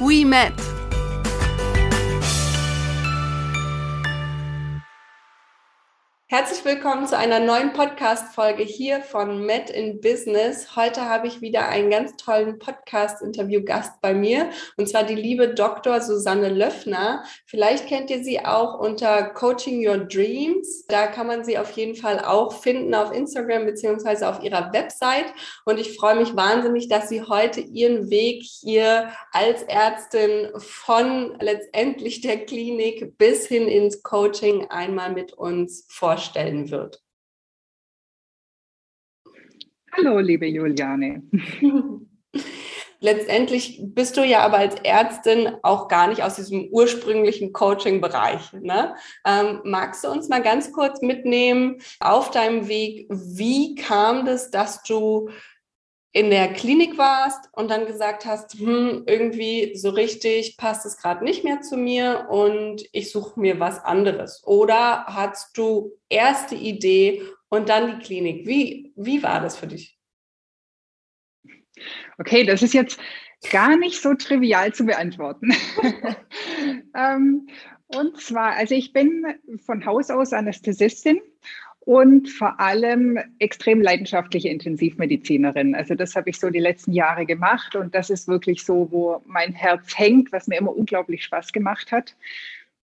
we met. Herzlich willkommen zu einer neuen Podcast-Folge hier von Met in Business. Heute habe ich wieder einen ganz tollen Podcast-Interview-Gast bei mir und zwar die liebe Dr. Susanne Löffner. Vielleicht kennt ihr sie auch unter Coaching Your Dreams. Da kann man sie auf jeden Fall auch finden auf Instagram beziehungsweise auf ihrer Website. Und ich freue mich wahnsinnig, dass sie heute ihren Weg hier als Ärztin von letztendlich der Klinik bis hin ins Coaching einmal mit uns vorstellt vorstellen wird. Hallo, liebe Juliane. Letztendlich bist du ja aber als Ärztin auch gar nicht aus diesem ursprünglichen Coaching-Bereich. Ne? Ähm, magst du uns mal ganz kurz mitnehmen auf deinem Weg? Wie kam das, dass du in der Klinik warst und dann gesagt hast, hm, irgendwie so richtig passt es gerade nicht mehr zu mir und ich suche mir was anderes? Oder hast du erst die Idee und dann die Klinik? Wie, wie war das für dich? Okay, das ist jetzt gar nicht so trivial zu beantworten. ähm, und zwar, also ich bin von Haus aus Anästhesistin und vor allem extrem leidenschaftliche Intensivmedizinerin. Also das habe ich so die letzten Jahre gemacht und das ist wirklich so, wo mein Herz hängt, was mir immer unglaublich Spaß gemacht hat.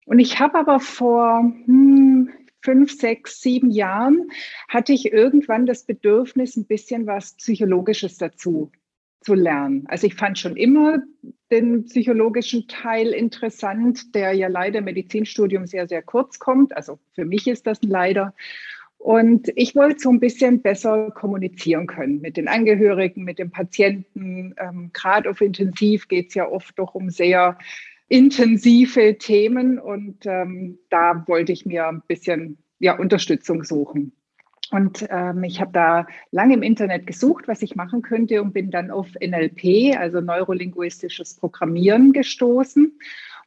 Und ich habe aber vor hm, fünf, sechs, sieben Jahren hatte ich irgendwann das Bedürfnis, ein bisschen was Psychologisches dazu zu lernen. Also ich fand schon immer den psychologischen Teil interessant, der ja leider im Medizinstudium sehr, sehr kurz kommt. Also für mich ist das leider. Und ich wollte so ein bisschen besser kommunizieren können mit den Angehörigen, mit den Patienten. Ähm, Gerade auf Intensiv geht es ja oft doch um sehr intensive Themen und ähm, da wollte ich mir ein bisschen ja, Unterstützung suchen. Und ähm, ich habe da lange im Internet gesucht, was ich machen könnte und bin dann auf NLP, also neurolinguistisches Programmieren, gestoßen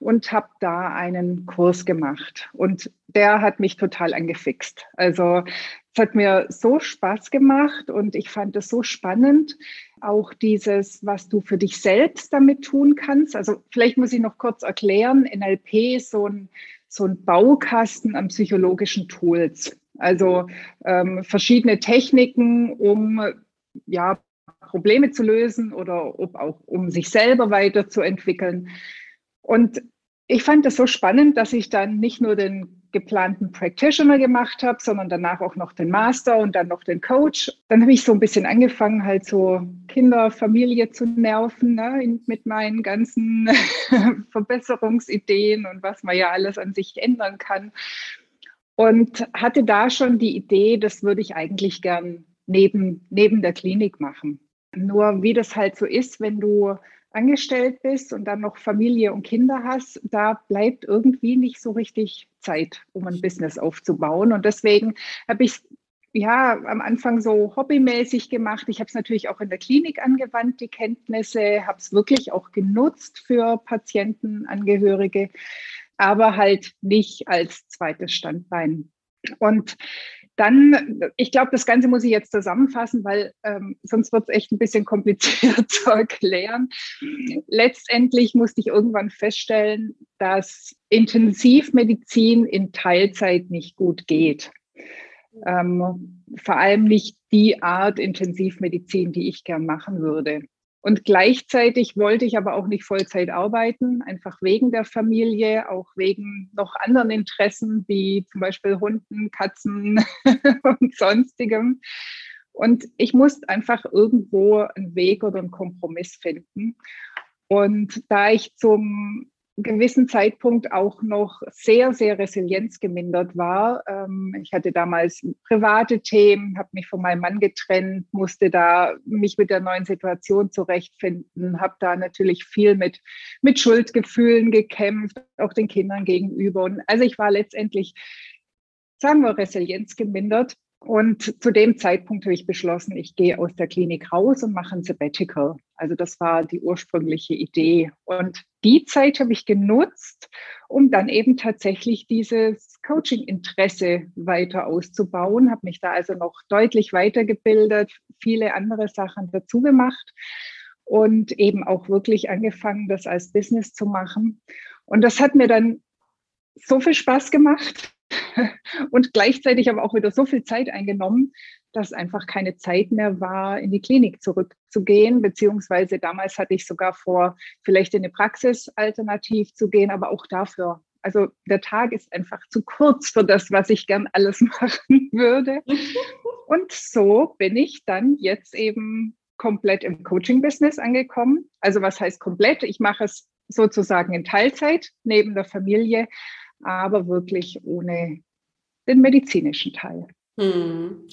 und habe da einen Kurs gemacht. Und der hat mich total angefixt. Also es hat mir so Spaß gemacht und ich fand es so spannend, auch dieses, was du für dich selbst damit tun kannst. Also vielleicht muss ich noch kurz erklären, NLP ist so ein, so ein Baukasten an psychologischen Tools. Also ähm, verschiedene Techniken, um ja, Probleme zu lösen oder ob auch um sich selber weiterzuentwickeln. Und ich fand das so spannend, dass ich dann nicht nur den geplanten Practitioner gemacht habe, sondern danach auch noch den Master und dann noch den Coach. Dann habe ich so ein bisschen angefangen, halt so Kinder, Familie zu nerven ne, mit meinen ganzen Verbesserungsideen und was man ja alles an sich ändern kann. Und hatte da schon die Idee, das würde ich eigentlich gern neben, neben der Klinik machen. Nur wie das halt so ist, wenn du angestellt bist und dann noch Familie und Kinder hast, da bleibt irgendwie nicht so richtig Zeit, um ein Business aufzubauen. Und deswegen habe ich ja am Anfang so hobbymäßig gemacht. Ich habe es natürlich auch in der Klinik angewandt, die Kenntnisse, habe es wirklich auch genutzt für Patienten, Angehörige, aber halt nicht als zweites Standbein. Und dann, ich glaube, das Ganze muss ich jetzt zusammenfassen, weil ähm, sonst wird es echt ein bisschen kompliziert zu erklären. Letztendlich musste ich irgendwann feststellen, dass Intensivmedizin in Teilzeit nicht gut geht. Ähm, vor allem nicht die Art Intensivmedizin, die ich gern machen würde. Und gleichzeitig wollte ich aber auch nicht Vollzeit arbeiten, einfach wegen der Familie, auch wegen noch anderen Interessen, wie zum Beispiel Hunden, Katzen und sonstigem. Und ich musste einfach irgendwo einen Weg oder einen Kompromiss finden. Und da ich zum gewissen Zeitpunkt auch noch sehr, sehr resilienzgemindert war. Ähm, ich hatte damals private Themen, habe mich von meinem Mann getrennt, musste da mich mit der neuen Situation zurechtfinden, habe da natürlich viel mit, mit Schuldgefühlen gekämpft, auch den Kindern gegenüber. Und also ich war letztendlich, sagen wir, resilienzgemindert. Und zu dem Zeitpunkt habe ich beschlossen, ich gehe aus der Klinik raus und mache ein Sabbatical. Also das war die ursprüngliche Idee. Und die Zeit habe ich genutzt, um dann eben tatsächlich dieses Coaching-Interesse weiter auszubauen, habe mich da also noch deutlich weitergebildet, viele andere Sachen dazu gemacht und eben auch wirklich angefangen, das als Business zu machen. Und das hat mir dann so viel Spaß gemacht, und gleichzeitig aber auch wieder so viel Zeit eingenommen, dass einfach keine Zeit mehr war, in die Klinik zurückzugehen, beziehungsweise damals hatte ich sogar vor, vielleicht in eine Praxis alternativ zu gehen, aber auch dafür. Also der Tag ist einfach zu kurz für das, was ich gern alles machen würde. Und so bin ich dann jetzt eben komplett im Coaching-Business angekommen. Also was heißt komplett? Ich mache es sozusagen in Teilzeit neben der Familie, aber wirklich ohne den medizinischen Teil. Hm.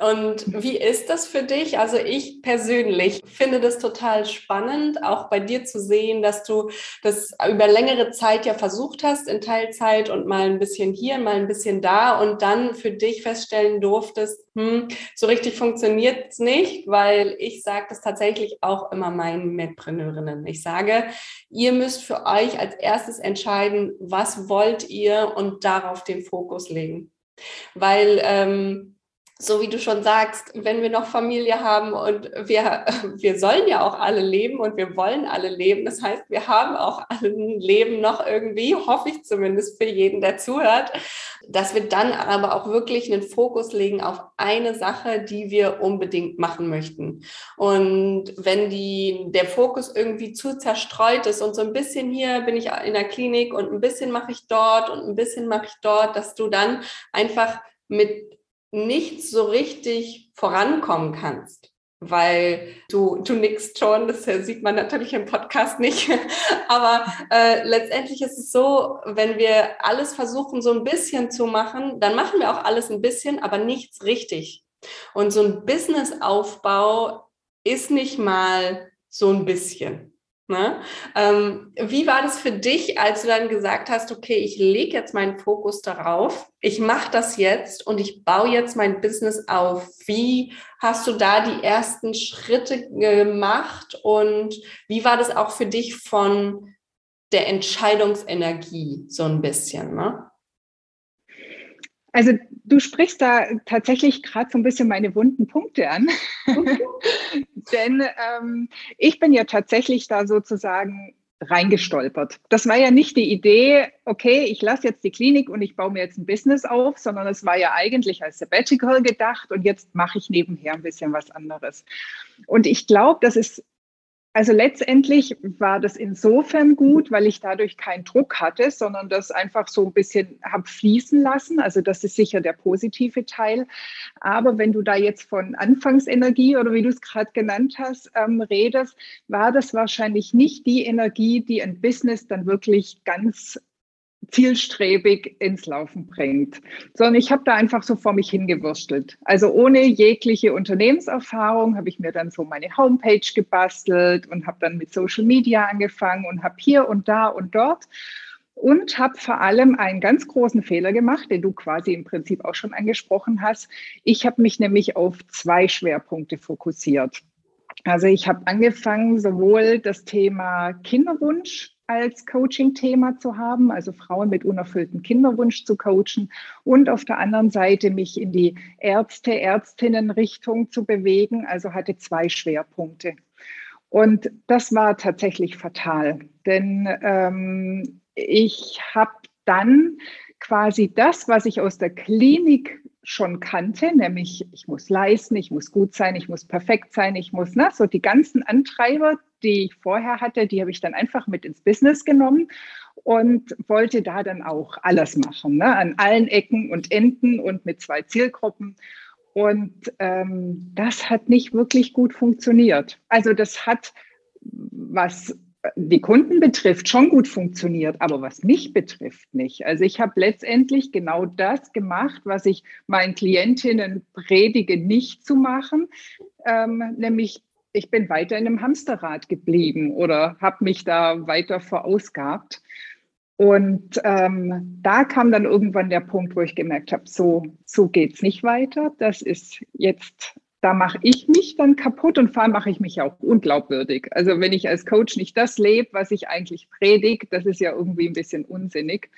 Und wie ist das für dich? Also ich persönlich finde das total spannend, auch bei dir zu sehen, dass du das über längere Zeit ja versucht hast in Teilzeit und mal ein bisschen hier, mal ein bisschen da und dann für dich feststellen durftest, hm, so richtig funktioniert es nicht, weil ich sage das tatsächlich auch immer meinen Mitpreneurinnen. Ich sage, ihr müsst für euch als erstes entscheiden, was wollt ihr und darauf den Fokus legen. Weil ähm, so wie du schon sagst, wenn wir noch Familie haben und wir, wir sollen ja auch alle leben und wir wollen alle leben. Das heißt, wir haben auch ein Leben noch irgendwie, hoffe ich zumindest für jeden, der zuhört, dass wir dann aber auch wirklich einen Fokus legen auf eine Sache, die wir unbedingt machen möchten. Und wenn die, der Fokus irgendwie zu zerstreut ist und so ein bisschen hier bin ich in der Klinik und ein bisschen mache ich dort und ein bisschen mache ich dort, dass du dann einfach mit nicht so richtig vorankommen kannst, weil du, du nickst schon, das sieht man natürlich im Podcast nicht, aber äh, letztendlich ist es so, wenn wir alles versuchen so ein bisschen zu machen, dann machen wir auch alles ein bisschen, aber nichts richtig. Und so ein Businessaufbau ist nicht mal so ein bisschen. Ne? Ähm, wie war das für dich, als du dann gesagt hast, okay, ich lege jetzt meinen Fokus darauf, ich mache das jetzt und ich baue jetzt mein Business auf? Wie hast du da die ersten Schritte gemacht und wie war das auch für dich von der Entscheidungsenergie so ein bisschen? Ne? Also du sprichst da tatsächlich gerade so ein bisschen meine wunden Punkte an. Denn ähm, ich bin ja tatsächlich da sozusagen reingestolpert. Das war ja nicht die Idee, okay, ich lasse jetzt die Klinik und ich baue mir jetzt ein Business auf, sondern es war ja eigentlich als Sabbatical gedacht und jetzt mache ich nebenher ein bisschen was anderes. Und ich glaube, das ist also letztendlich war das insofern gut, weil ich dadurch keinen Druck hatte, sondern das einfach so ein bisschen habe fließen lassen. Also das ist sicher der positive Teil. Aber wenn du da jetzt von Anfangsenergie oder wie du es gerade genannt hast, ähm, redest, war das wahrscheinlich nicht die Energie, die ein Business dann wirklich ganz zielstrebig ins Laufen bringt, sondern ich habe da einfach so vor mich hingewurstelt. Also ohne jegliche Unternehmenserfahrung habe ich mir dann so meine Homepage gebastelt und habe dann mit Social Media angefangen und habe hier und da und dort und habe vor allem einen ganz großen Fehler gemacht, den du quasi im Prinzip auch schon angesprochen hast. Ich habe mich nämlich auf zwei Schwerpunkte fokussiert. Also ich habe angefangen, sowohl das Thema Kinderwunsch als Coaching-Thema zu haben, also Frauen mit unerfülltem Kinderwunsch zu coachen und auf der anderen Seite mich in die Ärzte, Ärztinnen-Richtung zu bewegen, also hatte zwei Schwerpunkte. Und das war tatsächlich fatal, denn ähm, ich habe dann quasi das, was ich aus der Klinik schon kannte, nämlich ich muss leisten, ich muss gut sein, ich muss perfekt sein, ich muss, ne, so die ganzen Antreiber, die ich vorher hatte, die habe ich dann einfach mit ins Business genommen und wollte da dann auch alles machen, ne, an allen Ecken und Enden und mit zwei Zielgruppen. Und ähm, das hat nicht wirklich gut funktioniert. Also das hat was die Kunden betrifft, schon gut funktioniert, aber was mich betrifft nicht. Also ich habe letztendlich genau das gemacht, was ich meinen Klientinnen predige, nicht zu machen, ähm, nämlich ich bin weiter in einem Hamsterrad geblieben oder habe mich da weiter verausgabt. Und ähm, da kam dann irgendwann der Punkt, wo ich gemerkt habe, so, so geht's nicht weiter. Das ist jetzt da mache ich mich dann kaputt und vor allem mache ich mich auch unglaubwürdig. Also wenn ich als Coach nicht das lebe, was ich eigentlich predige, das ist ja irgendwie ein bisschen unsinnig.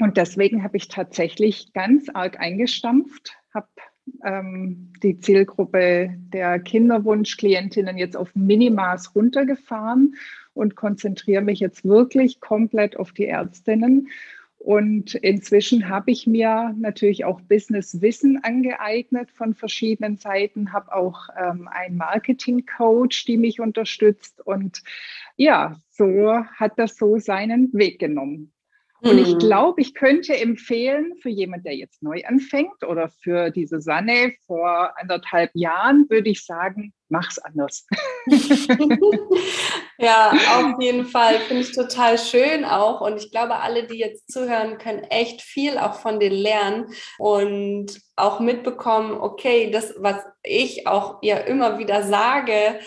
Und deswegen habe ich tatsächlich ganz arg eingestampft, habe ähm, die Zielgruppe der Kinderwunschklientinnen jetzt auf Minimaß runtergefahren und konzentriere mich jetzt wirklich komplett auf die Ärztinnen und inzwischen habe ich mir natürlich auch Business-Wissen angeeignet von verschiedenen Seiten, habe auch ähm, einen Marketing-Coach, die mich unterstützt. Und ja, so hat das so seinen Weg genommen. Und ich mhm. glaube, ich könnte empfehlen, für jemand, der jetzt neu anfängt oder für die Susanne vor anderthalb Jahren, würde ich sagen, mach's anders. ja, auf jeden Fall. Finde ich total schön auch. Und ich glaube, alle, die jetzt zuhören, können echt viel auch von dir lernen und auch mitbekommen, okay, das, was ich auch ja immer wieder sage,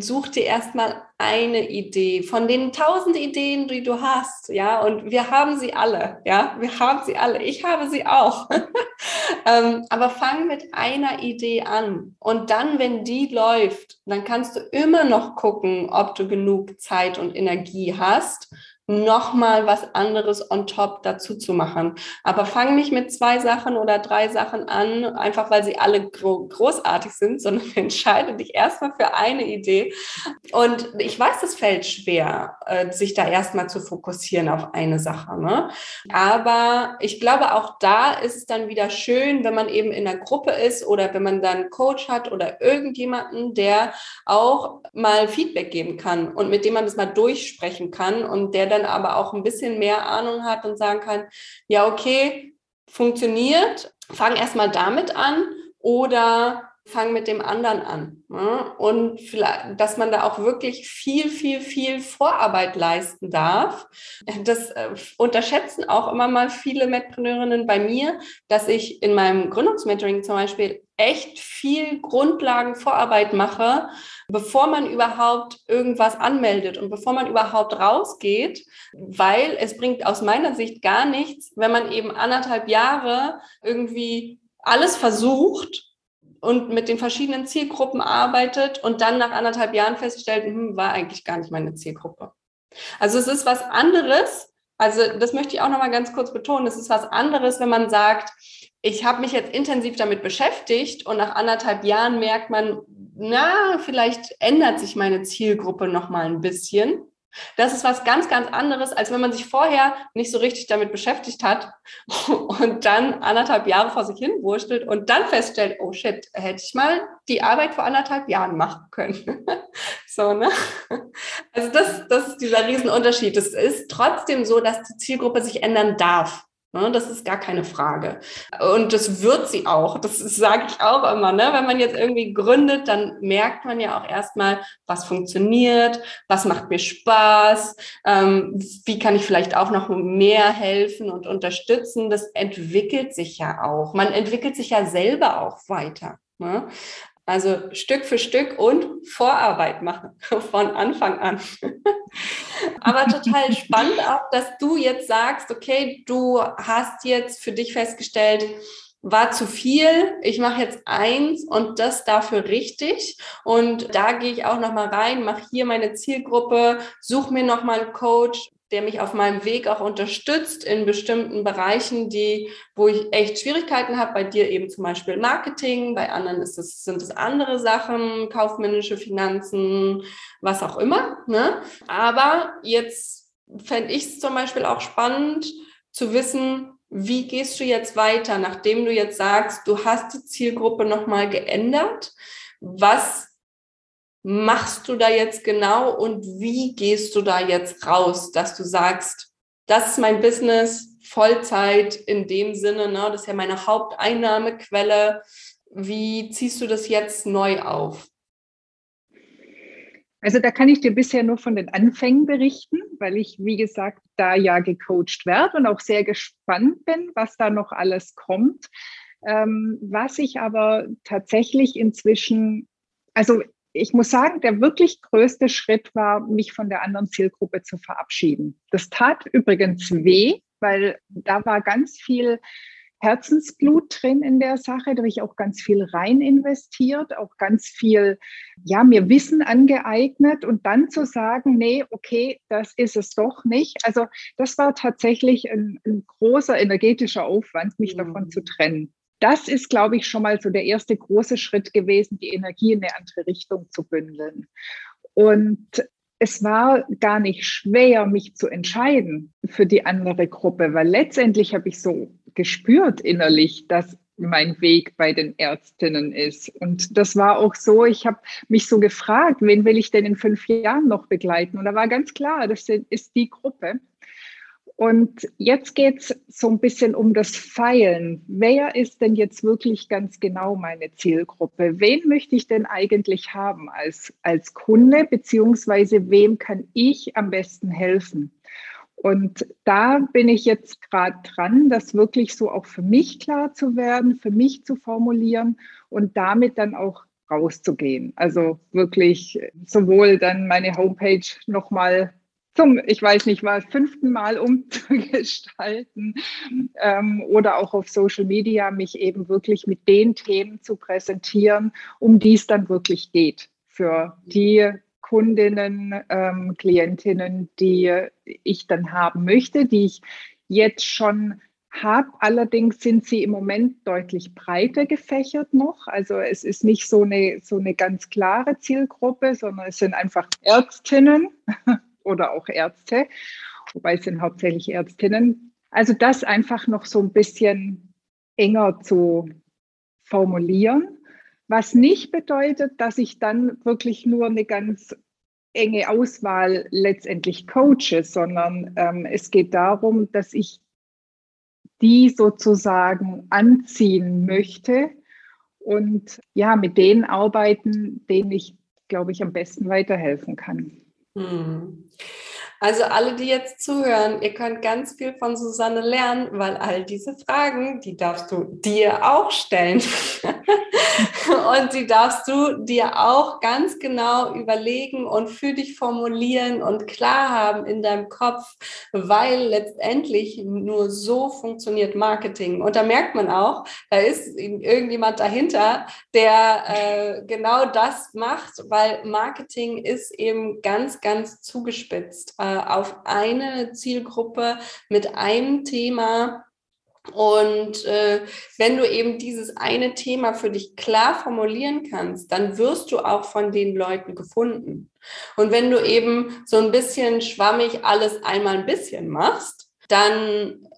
such dir erstmal eine Idee von den tausend Ideen, die du hast, ja, und wir haben sie alle, ja, wir haben sie alle, ich habe sie auch. ähm, aber fang mit einer Idee an und dann, wenn die läuft, dann kannst du immer noch gucken, ob du genug Zeit und Energie hast, nochmal was anderes on top dazu zu machen. Aber fang nicht mit zwei Sachen oder drei Sachen an, einfach weil sie alle gro großartig sind, sondern entscheide dich erstmal für eine Idee. Und ich weiß, es fällt schwer, äh, sich da erstmal zu fokussieren auf eine Sache. Ne? Aber ich glaube, auch da ist es dann wieder schön, wenn man eben in einer Gruppe ist oder wenn man dann einen Coach hat oder irgendjemanden, der auch mal Feedback geben kann und mit dem man das mal durchsprechen kann und der dann dann aber auch ein bisschen mehr Ahnung hat und sagen kann, ja, okay, funktioniert, fang erstmal damit an oder fang mit dem anderen an. Ne? Und vielleicht, dass man da auch wirklich viel, viel, viel Vorarbeit leisten darf. Das äh, unterschätzen auch immer mal viele Metpreneurinnen bei mir, dass ich in meinem Gründungsmentoring zum Beispiel echt viel Grundlagenvorarbeit mache, bevor man überhaupt irgendwas anmeldet und bevor man überhaupt rausgeht, weil es bringt aus meiner Sicht gar nichts, wenn man eben anderthalb Jahre irgendwie alles versucht und mit den verschiedenen Zielgruppen arbeitet und dann nach anderthalb Jahren feststellt, hm, war eigentlich gar nicht meine Zielgruppe. Also es ist was anderes. Also das möchte ich auch noch mal ganz kurz betonen. Es ist was anderes, wenn man sagt, ich habe mich jetzt intensiv damit beschäftigt und nach anderthalb Jahren merkt man, na, vielleicht ändert sich meine Zielgruppe noch mal ein bisschen. Das ist was ganz, ganz anderes, als wenn man sich vorher nicht so richtig damit beschäftigt hat und dann anderthalb Jahre vor sich hin wurschtelt und dann feststellt, oh shit, hätte ich mal die Arbeit vor anderthalb Jahren machen können. so, ne? Also das, das ist dieser Riesenunterschied. Es ist trotzdem so, dass die Zielgruppe sich ändern darf. Ne, das ist gar keine Frage. Und das wird sie auch. Das sage ich auch immer. Ne? Wenn man jetzt irgendwie gründet, dann merkt man ja auch erstmal, was funktioniert, was macht mir Spaß, ähm, wie kann ich vielleicht auch noch mehr helfen und unterstützen. Das entwickelt sich ja auch. Man entwickelt sich ja selber auch weiter. Ne? Also Stück für Stück und Vorarbeit machen von Anfang an. Aber total spannend auch, dass du jetzt sagst, okay, du hast jetzt für dich festgestellt, war zu viel, ich mache jetzt eins und das dafür richtig. Und da gehe ich auch nochmal rein, mache hier meine Zielgruppe, suche mir nochmal einen Coach, der mich auf meinem Weg auch unterstützt in bestimmten Bereichen, die, wo ich echt Schwierigkeiten habe. Bei dir eben zum Beispiel Marketing, bei anderen ist es, sind es andere Sachen, kaufmännische Finanzen, was auch immer. Ne? Aber jetzt fände ich es zum Beispiel auch spannend zu wissen, wie gehst du jetzt weiter, nachdem du jetzt sagst, du hast die Zielgruppe nochmal geändert? Was machst du da jetzt genau und wie gehst du da jetzt raus, dass du sagst, das ist mein Business, Vollzeit in dem Sinne, ne, das ist ja meine Haupteinnahmequelle. Wie ziehst du das jetzt neu auf? Also da kann ich dir bisher nur von den Anfängen berichten, weil ich, wie gesagt, da ja gecoacht werde und auch sehr gespannt bin, was da noch alles kommt. Ähm, was ich aber tatsächlich inzwischen, also ich muss sagen, der wirklich größte Schritt war, mich von der anderen Zielgruppe zu verabschieden. Das tat übrigens weh, weil da war ganz viel Herzensblut drin in der Sache. Da habe ich auch ganz viel rein investiert, auch ganz viel, ja, mir Wissen angeeignet und dann zu sagen, nee, okay, das ist es doch nicht. Also das war tatsächlich ein, ein großer energetischer Aufwand, mich mhm. davon zu trennen. Das ist, glaube ich, schon mal so der erste große Schritt gewesen, die Energie in eine andere Richtung zu bündeln. Und es war gar nicht schwer, mich zu entscheiden für die andere Gruppe, weil letztendlich habe ich so gespürt innerlich, dass mein Weg bei den Ärztinnen ist. Und das war auch so, ich habe mich so gefragt, wen will ich denn in fünf Jahren noch begleiten? Und da war ganz klar, das ist die Gruppe. Und jetzt geht es so ein bisschen um das Feilen. Wer ist denn jetzt wirklich ganz genau meine Zielgruppe? Wen möchte ich denn eigentlich haben als, als Kunde, beziehungsweise wem kann ich am besten helfen? Und da bin ich jetzt gerade dran, das wirklich so auch für mich klar zu werden, für mich zu formulieren und damit dann auch rauszugehen. Also wirklich sowohl dann meine Homepage nochmal zum, ich weiß nicht mal, fünften Mal umzugestalten ähm, oder auch auf Social Media mich eben wirklich mit den Themen zu präsentieren, um die es dann wirklich geht für die Kundinnen, ähm, Klientinnen, die ich dann haben möchte, die ich jetzt schon habe. Allerdings sind sie im Moment deutlich breiter gefächert noch. Also es ist nicht so eine, so eine ganz klare Zielgruppe, sondern es sind einfach Ärztinnen oder auch Ärzte, wobei es sind hauptsächlich Ärztinnen. Also das einfach noch so ein bisschen enger zu formulieren, was nicht bedeutet, dass ich dann wirklich nur eine ganz enge Auswahl letztendlich coache, sondern ähm, es geht darum, dass ich die sozusagen anziehen möchte und ja, mit denen arbeiten, denen ich, glaube ich, am besten weiterhelfen kann. Hm. Also alle, die jetzt zuhören, ihr könnt ganz viel von Susanne lernen, weil all diese Fragen, die darfst du dir auch stellen. und die darfst du dir auch ganz genau überlegen und für dich formulieren und klar haben in deinem Kopf, weil letztendlich nur so funktioniert Marketing. Und da merkt man auch, da ist irgendjemand dahinter, der äh, genau das macht, weil Marketing ist eben ganz, ganz zugespitzt. Äh, auf eine Zielgruppe mit einem Thema. Und äh, wenn du eben dieses eine Thema für dich klar formulieren kannst, dann wirst du auch von den Leuten gefunden. Und wenn du eben so ein bisschen schwammig alles einmal ein bisschen machst, dann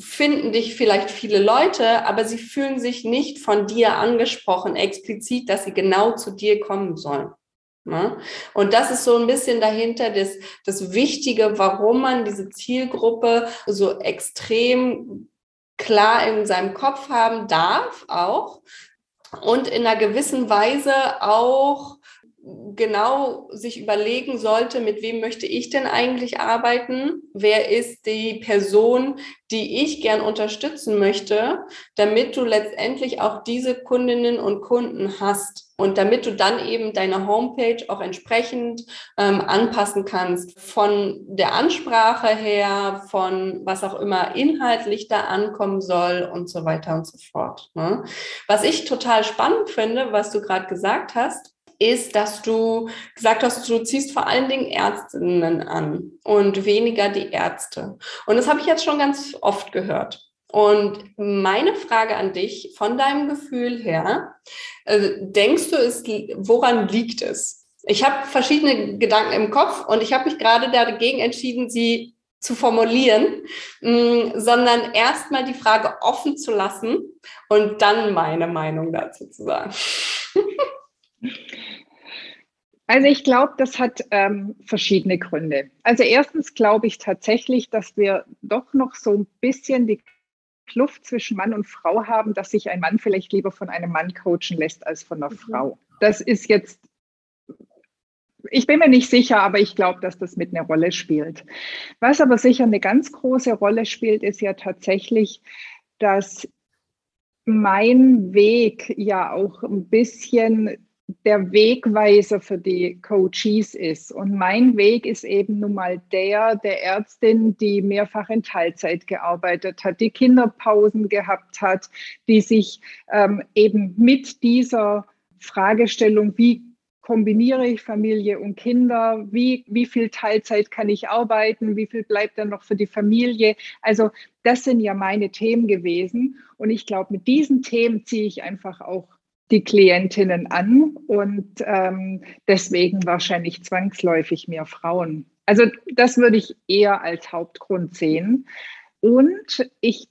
finden dich vielleicht viele Leute, aber sie fühlen sich nicht von dir angesprochen, explizit, dass sie genau zu dir kommen sollen. Ne? Und das ist so ein bisschen dahinter das, das Wichtige, warum man diese Zielgruppe so extrem klar in seinem Kopf haben darf auch und in einer gewissen Weise auch genau sich überlegen sollte, mit wem möchte ich denn eigentlich arbeiten? Wer ist die Person, die ich gern unterstützen möchte, damit du letztendlich auch diese Kundinnen und Kunden hast. Und damit du dann eben deine Homepage auch entsprechend ähm, anpassen kannst, von der Ansprache her, von was auch immer inhaltlich da ankommen soll und so weiter und so fort. Ne? Was ich total spannend finde, was du gerade gesagt hast, ist, dass du gesagt hast, du ziehst vor allen Dingen Ärztinnen an und weniger die Ärzte. Und das habe ich jetzt schon ganz oft gehört. Und meine Frage an dich, von deinem Gefühl her, äh, denkst du, es, woran liegt es? Ich habe verschiedene Gedanken im Kopf und ich habe mich gerade dagegen entschieden, sie zu formulieren, mm, sondern erstmal die Frage offen zu lassen und dann meine Meinung dazu zu sagen. Also ich glaube, das hat ähm, verschiedene Gründe. Also erstens glaube ich tatsächlich, dass wir doch noch so ein bisschen die Kluft zwischen Mann und Frau haben, dass sich ein Mann vielleicht lieber von einem Mann coachen lässt als von einer mhm. Frau. Das ist jetzt ich bin mir nicht sicher, aber ich glaube, dass das mit einer Rolle spielt. Was aber sicher eine ganz große Rolle spielt, ist ja tatsächlich, dass mein Weg ja auch ein bisschen der Wegweiser für die Coaches ist. Und mein Weg ist eben nun mal der der Ärztin, die mehrfach in Teilzeit gearbeitet hat, die Kinderpausen gehabt hat, die sich ähm, eben mit dieser Fragestellung, wie kombiniere ich Familie und Kinder, wie, wie viel Teilzeit kann ich arbeiten, wie viel bleibt dann noch für die Familie. Also das sind ja meine Themen gewesen. Und ich glaube, mit diesen Themen ziehe ich einfach auch die Klientinnen an und ähm, deswegen wahrscheinlich zwangsläufig mehr Frauen. Also das würde ich eher als Hauptgrund sehen. Und ich,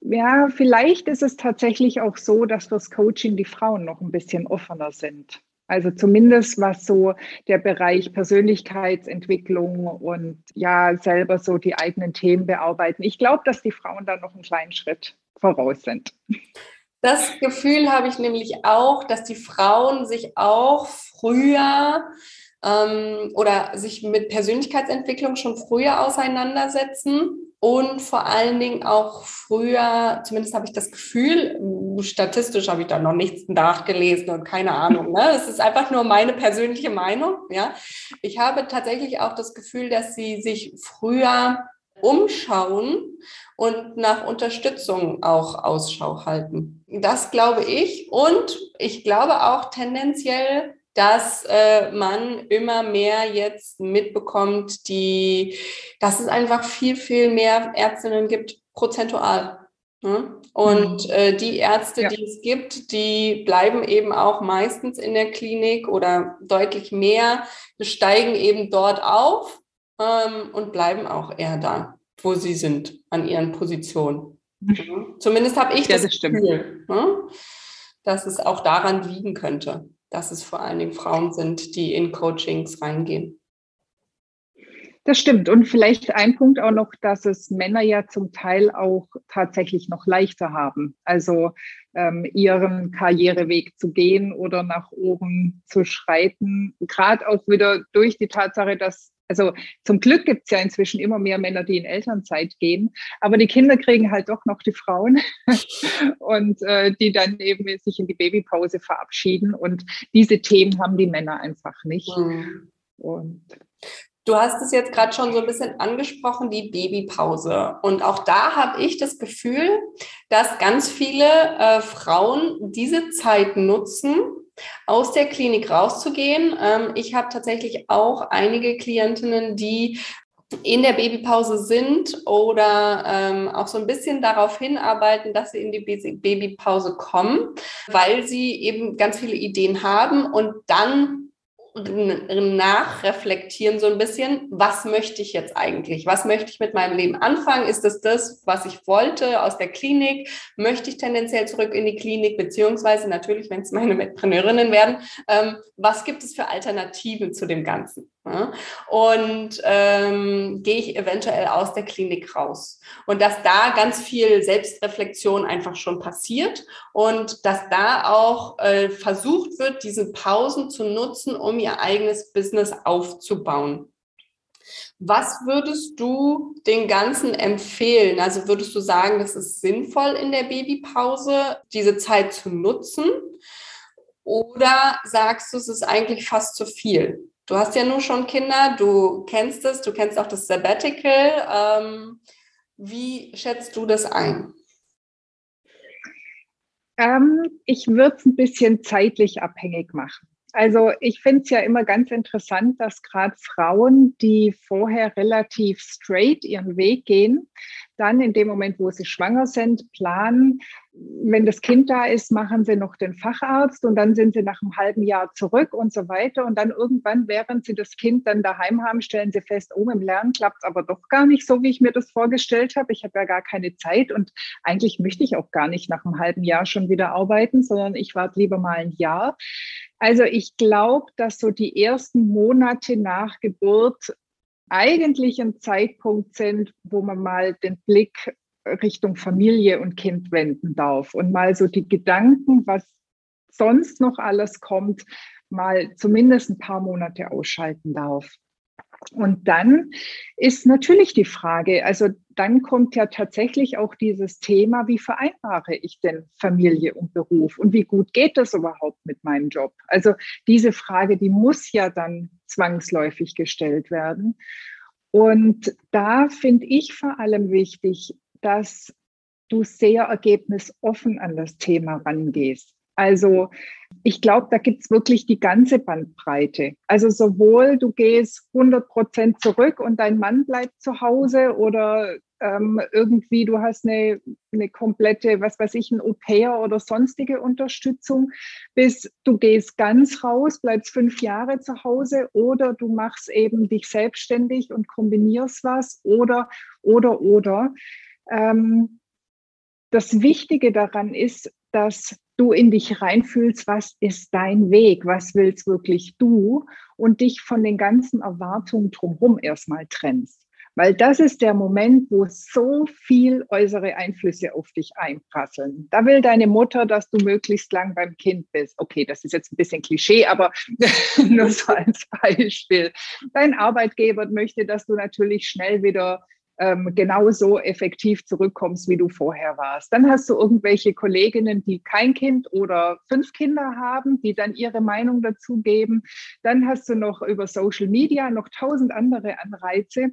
ja, vielleicht ist es tatsächlich auch so, dass fürs Coaching die Frauen noch ein bisschen offener sind. Also zumindest was so der Bereich Persönlichkeitsentwicklung und ja, selber so die eigenen Themen bearbeiten. Ich glaube, dass die Frauen da noch einen kleinen Schritt voraus sind. Das Gefühl habe ich nämlich auch, dass die Frauen sich auch früher ähm, oder sich mit Persönlichkeitsentwicklung schon früher auseinandersetzen und vor allen Dingen auch früher, zumindest habe ich das Gefühl, statistisch habe ich da noch nichts nachgelesen und keine Ahnung. Ne? Es ist einfach nur meine persönliche Meinung. Ja, ich habe tatsächlich auch das Gefühl, dass sie sich früher umschauen und nach Unterstützung auch Ausschau halten. Das glaube ich. Und ich glaube auch tendenziell, dass äh, man immer mehr jetzt mitbekommt, die, dass es einfach viel, viel mehr Ärztinnen gibt, prozentual. Ne? Und mhm. äh, die Ärzte, ja. die es gibt, die bleiben eben auch meistens in der Klinik oder deutlich mehr, steigen eben dort auf ähm, und bleiben auch eher da, wo sie sind, an ihren Positionen. Mhm. Zumindest habe ich ja, das, das Gefühl, ne? dass es auch daran liegen könnte, dass es vor allen Dingen Frauen sind, die in Coachings reingehen. Das stimmt. Und vielleicht ein Punkt auch noch, dass es Männer ja zum Teil auch tatsächlich noch leichter haben. Also ähm, ihren Karriereweg zu gehen oder nach oben zu schreiten. Gerade auch wieder durch die Tatsache, dass also zum Glück gibt es ja inzwischen immer mehr Männer, die in Elternzeit gehen, aber die Kinder kriegen halt doch noch die Frauen und äh, die dann eben sich in die Babypause verabschieden. Und diese Themen haben die Männer einfach nicht. Mhm. Und Du hast es jetzt gerade schon so ein bisschen angesprochen, die Babypause. Und auch da habe ich das Gefühl, dass ganz viele äh, Frauen diese Zeit nutzen, aus der Klinik rauszugehen. Ähm, ich habe tatsächlich auch einige Klientinnen, die in der Babypause sind oder ähm, auch so ein bisschen darauf hinarbeiten, dass sie in die Babypause kommen, weil sie eben ganz viele Ideen haben und dann nachreflektieren so ein bisschen, was möchte ich jetzt eigentlich? Was möchte ich mit meinem Leben anfangen? Ist es das, was ich wollte aus der Klinik? Möchte ich tendenziell zurück in die Klinik? Beziehungsweise natürlich, wenn es meine Mitpreneurinnen werden, ähm, was gibt es für Alternativen zu dem Ganzen? Ja? Und ähm, gehe ich eventuell aus der Klinik raus. Und dass da ganz viel Selbstreflexion einfach schon passiert und dass da auch äh, versucht wird, diese Pausen zu nutzen, um ihr eigenes Business aufzubauen. Was würdest du den Ganzen empfehlen? Also würdest du sagen, das ist sinnvoll in der Babypause, diese Zeit zu nutzen? Oder sagst du, es ist eigentlich fast zu viel? Du hast ja nur schon Kinder, du kennst es, du kennst auch das Sabbatical. Ähm, wie schätzt du das ein? Ähm, ich würde es ein bisschen zeitlich abhängig machen. Also ich finde es ja immer ganz interessant, dass gerade Frauen, die vorher relativ straight ihren Weg gehen, dann in dem Moment, wo sie schwanger sind, planen, wenn das Kind da ist, machen sie noch den Facharzt und dann sind sie nach einem halben Jahr zurück und so weiter. Und dann irgendwann, während sie das Kind dann daheim haben, stellen sie fest, oh, im Lernen klappt es aber doch gar nicht so, wie ich mir das vorgestellt habe. Ich habe ja gar keine Zeit und eigentlich möchte ich auch gar nicht nach einem halben Jahr schon wieder arbeiten, sondern ich warte lieber mal ein Jahr. Also ich glaube, dass so die ersten Monate nach Geburt eigentlich ein Zeitpunkt sind, wo man mal den Blick Richtung Familie und Kind wenden darf und mal so die Gedanken, was sonst noch alles kommt, mal zumindest ein paar Monate ausschalten darf. Und dann ist natürlich die Frage, also dann kommt ja tatsächlich auch dieses Thema, wie vereinbare ich denn Familie und Beruf und wie gut geht das überhaupt mit meinem Job? Also diese Frage, die muss ja dann zwangsläufig gestellt werden. Und da finde ich vor allem wichtig, dass du sehr ergebnisoffen an das Thema rangehst. Also ich glaube, da gibt es wirklich die ganze Bandbreite. Also sowohl du gehst 100 Prozent zurück und dein Mann bleibt zu Hause oder ähm, irgendwie du hast eine, eine komplette, was weiß ich, ein Au-pair oder sonstige Unterstützung, bis du gehst ganz raus, bleibst fünf Jahre zu Hause oder du machst eben dich selbstständig und kombinierst was oder, oder, oder. Ähm, das Wichtige daran ist, dass du in dich reinfühlst, was ist dein Weg, was willst wirklich du und dich von den ganzen Erwartungen drumherum erstmal trennst. Weil das ist der Moment, wo so viel äußere Einflüsse auf dich einprasseln. Da will deine Mutter, dass du möglichst lang beim Kind bist. Okay, das ist jetzt ein bisschen Klischee, aber nur so als Beispiel. Dein Arbeitgeber möchte, dass du natürlich schnell wieder ähm, genauso effektiv zurückkommst, wie du vorher warst. Dann hast du irgendwelche Kolleginnen, die kein Kind oder fünf Kinder haben, die dann ihre Meinung dazu geben. Dann hast du noch über Social Media noch tausend andere Anreize.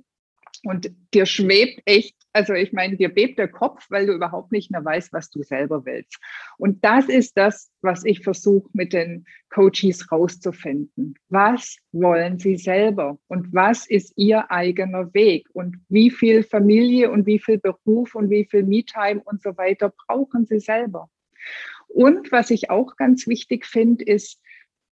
Und dir schwebt echt, also ich meine, dir bebt der Kopf, weil du überhaupt nicht mehr weißt, was du selber willst. Und das ist das, was ich versuche mit den Coaches rauszufinden. Was wollen sie selber? Und was ist ihr eigener Weg? Und wie viel Familie und wie viel Beruf und wie viel Me-Time und so weiter brauchen sie selber? Und was ich auch ganz wichtig finde, ist,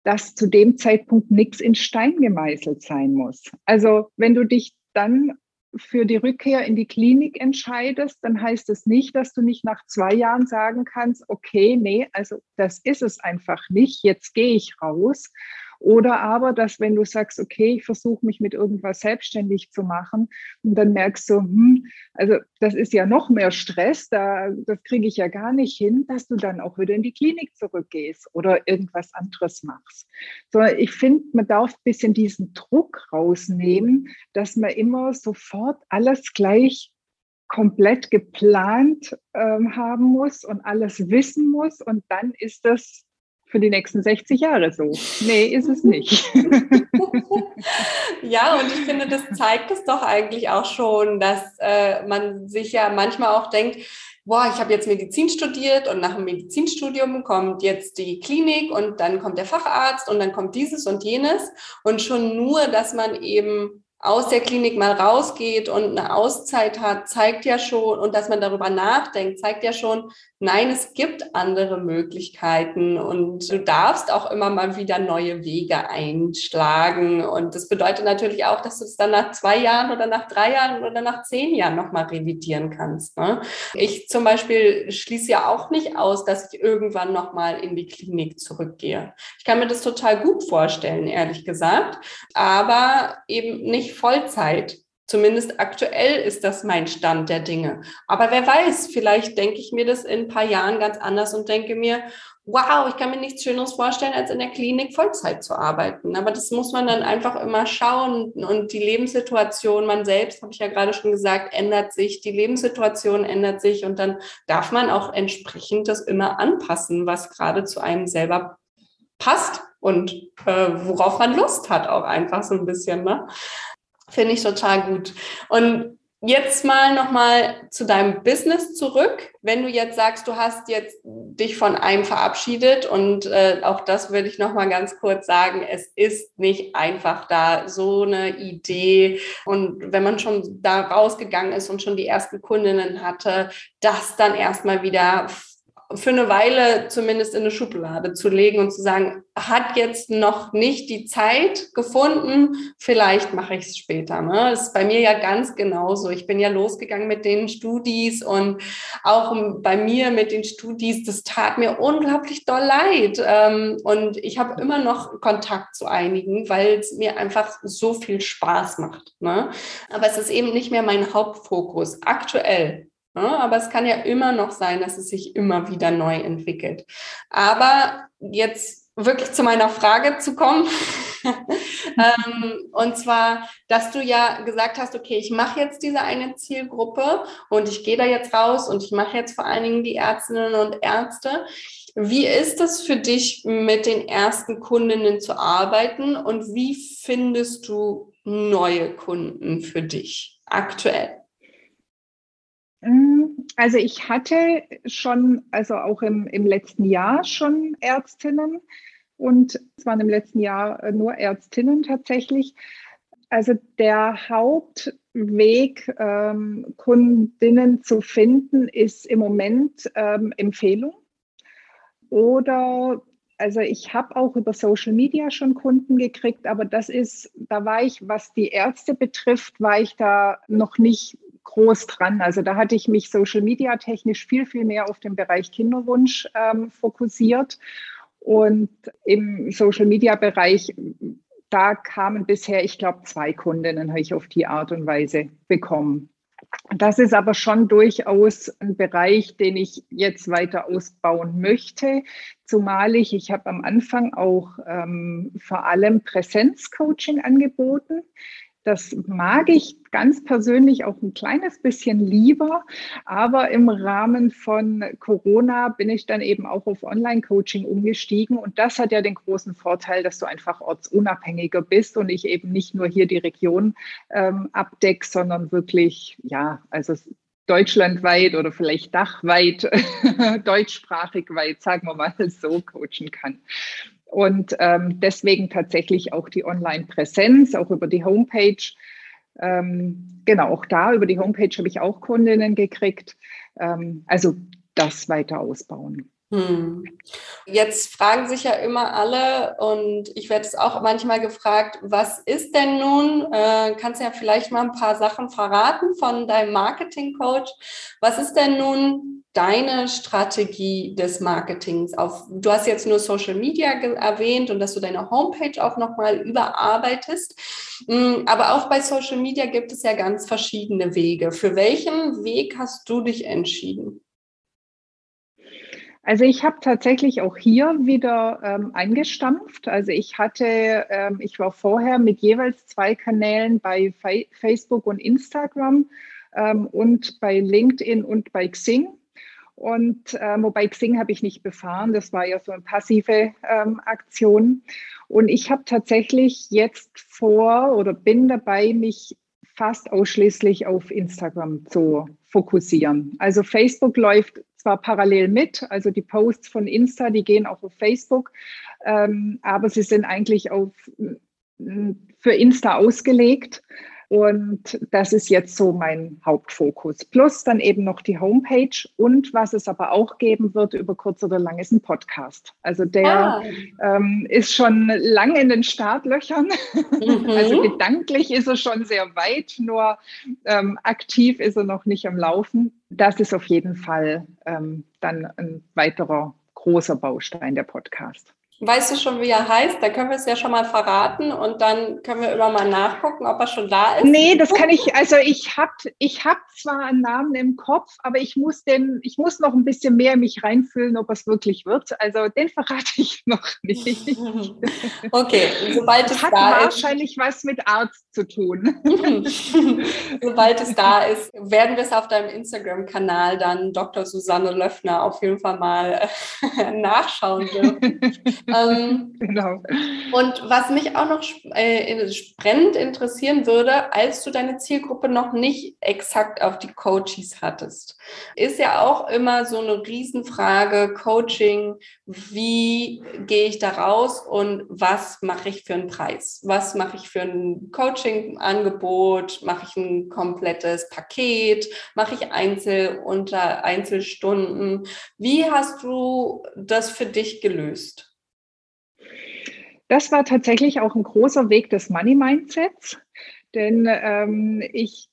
dass zu dem Zeitpunkt nichts in Stein gemeißelt sein muss. Also wenn du dich dann für die Rückkehr in die Klinik entscheidest, dann heißt es nicht, dass du nicht nach zwei Jahren sagen kannst, okay, nee, also das ist es einfach nicht, jetzt gehe ich raus, oder aber, dass wenn du sagst, okay, ich versuche mich mit irgendwas selbstständig zu machen und dann merkst du, hm, also das ist ja noch mehr Stress, da, das kriege ich ja gar nicht hin, dass du dann auch wieder in die Klinik zurückgehst oder irgendwas anderes machst. So, ich finde, man darf ein bisschen diesen Druck rausnehmen, dass man immer sofort alles gleich komplett geplant ähm, haben muss und alles wissen muss und dann ist das für die nächsten 60 Jahre so. Nee, ist es nicht. ja, und ich finde, das zeigt es doch eigentlich auch schon, dass äh, man sich ja manchmal auch denkt, boah, ich habe jetzt Medizin studiert und nach dem Medizinstudium kommt jetzt die Klinik und dann kommt der Facharzt und dann kommt dieses und jenes. Und schon nur, dass man eben aus der Klinik mal rausgeht und eine Auszeit hat, zeigt ja schon, und dass man darüber nachdenkt, zeigt ja schon, nein, es gibt andere Möglichkeiten und du darfst auch immer mal wieder neue Wege einschlagen. Und das bedeutet natürlich auch, dass du es dann nach zwei Jahren oder nach drei Jahren oder nach zehn Jahren nochmal revidieren kannst. Ne? Ich zum Beispiel schließe ja auch nicht aus, dass ich irgendwann nochmal in die Klinik zurückgehe. Ich kann mir das total gut vorstellen, ehrlich gesagt, aber eben nicht nicht Vollzeit. Zumindest aktuell ist das mein Stand der Dinge. Aber wer weiß, vielleicht denke ich mir das in ein paar Jahren ganz anders und denke mir, wow, ich kann mir nichts Schöneres vorstellen, als in der Klinik Vollzeit zu arbeiten. Aber das muss man dann einfach immer schauen. Und die Lebenssituation, man selbst, habe ich ja gerade schon gesagt, ändert sich. Die Lebenssituation ändert sich. Und dann darf man auch entsprechend das immer anpassen, was gerade zu einem selber passt und äh, worauf man Lust hat, auch einfach so ein bisschen. Ne? Finde ich total gut. Und jetzt mal nochmal zu deinem Business zurück. Wenn du jetzt sagst, du hast jetzt dich von einem verabschiedet und äh, auch das würde ich nochmal ganz kurz sagen, es ist nicht einfach da so eine Idee und wenn man schon da rausgegangen ist und schon die ersten Kundinnen hatte, das dann erstmal wieder für eine Weile zumindest in eine Schublade zu legen und zu sagen, hat jetzt noch nicht die Zeit gefunden, vielleicht mache ich es später. Ne? Das ist bei mir ja ganz genauso. Ich bin ja losgegangen mit den Studis und auch bei mir mit den Studis, das tat mir unglaublich doll leid. Ähm, und ich habe immer noch Kontakt zu einigen, weil es mir einfach so viel Spaß macht. Ne? Aber es ist eben nicht mehr mein Hauptfokus aktuell. Ja, aber es kann ja immer noch sein, dass es sich immer wieder neu entwickelt. Aber jetzt wirklich zu meiner Frage zu kommen. ähm, und zwar, dass du ja gesagt hast, okay, ich mache jetzt diese eine Zielgruppe und ich gehe da jetzt raus und ich mache jetzt vor allen Dingen die Ärztinnen und Ärzte. Wie ist es für dich, mit den ersten Kundinnen zu arbeiten und wie findest du neue Kunden für dich aktuell? Mm, also ich hatte schon, also auch im, im letzten Jahr schon Ärztinnen und es waren im letzten Jahr äh, nur Ärztinnen tatsächlich. Also der Hauptweg, ähm, Kundinnen zu finden, ist im Moment ähm, Empfehlung. Oder also ich habe auch über Social Media schon Kunden gekriegt, aber das ist, da war ich, was die Ärzte betrifft, war ich da noch nicht groß dran. Also da hatte ich mich Social Media technisch viel, viel mehr auf den Bereich Kinderwunsch ähm, fokussiert. Und im Social Media Bereich, da kamen bisher, ich glaube, zwei Kundinnen habe ich auf die Art und Weise bekommen. Das ist aber schon durchaus ein Bereich, den ich jetzt weiter ausbauen möchte, zumal ich, ich habe am Anfang auch ähm, vor allem Präsenzcoaching angeboten. Das mag ich ganz persönlich auch ein kleines bisschen lieber, aber im Rahmen von Corona bin ich dann eben auch auf Online-Coaching umgestiegen und das hat ja den großen Vorteil, dass du einfach ortsunabhängiger bist und ich eben nicht nur hier die Region ähm, abdecke, sondern wirklich, ja, also deutschlandweit oder vielleicht dachweit, deutschsprachig weit, sagen wir mal so, coachen kann. Und ähm, deswegen tatsächlich auch die Online-Präsenz, auch über die Homepage. Ähm, genau, auch da über die Homepage habe ich auch Kundinnen gekriegt. Ähm, also das weiter ausbauen. Hm. Jetzt fragen sich ja immer alle und ich werde es auch manchmal gefragt, was ist denn nun, äh, kannst ja vielleicht mal ein paar Sachen verraten von deinem Marketing-Coach, was ist denn nun deine Strategie des Marketings? Auf, du hast jetzt nur Social Media erwähnt und dass du deine Homepage auch nochmal überarbeitest, hm, aber auch bei Social Media gibt es ja ganz verschiedene Wege. Für welchen Weg hast du dich entschieden? Also ich habe tatsächlich auch hier wieder ähm, eingestampft. Also ich hatte, ähm, ich war vorher mit jeweils zwei Kanälen bei Fa Facebook und Instagram ähm, und bei LinkedIn und bei Xing. Und äh, wobei Xing habe ich nicht befahren, das war ja so eine passive ähm, Aktion. Und ich habe tatsächlich jetzt vor oder bin dabei, mich fast ausschließlich auf Instagram zu fokussieren. Also Facebook läuft zwar parallel mit, also die Posts von Insta, die gehen auch auf Facebook, ähm, aber sie sind eigentlich auf, für Insta ausgelegt. Und das ist jetzt so mein Hauptfokus. Plus dann eben noch die Homepage und was es aber auch geben wird über kurz oder lang ist ein Podcast. Also der ah. ähm, ist schon lang in den Startlöchern. Mhm. Also gedanklich ist er schon sehr weit, nur ähm, aktiv ist er noch nicht am Laufen. Das ist auf jeden Fall ähm, dann ein weiterer großer Baustein der Podcast. Weißt du schon, wie er heißt? Da können wir es ja schon mal verraten und dann können wir immer mal nachgucken, ob er schon da ist. Nee, das kann ich, also ich habe ich hab zwar einen Namen im Kopf, aber ich muss den, ich muss noch ein bisschen mehr mich reinfühlen, ob es wirklich wird. Also den verrate ich noch nicht. Okay, sobald es hat da ist. Hat wahrscheinlich was mit Arzt zu tun. sobald es da ist, werden wir es auf deinem Instagram-Kanal dann Dr. Susanne Löffner auf jeden Fall mal nachschauen dürfen ähm, genau. Und was mich auch noch äh, brennend interessieren würde, als du deine Zielgruppe noch nicht exakt auf die Coaches hattest, ist ja auch immer so eine Riesenfrage, Coaching, wie gehe ich da raus und was mache ich für einen Preis? Was mache ich für ein Coaching-Angebot? Mache ich ein komplettes Paket? Mache ich Einzel unter Einzelstunden? Wie hast du das für dich gelöst? Das war tatsächlich auch ein großer Weg des Money Mindsets, denn ähm, ich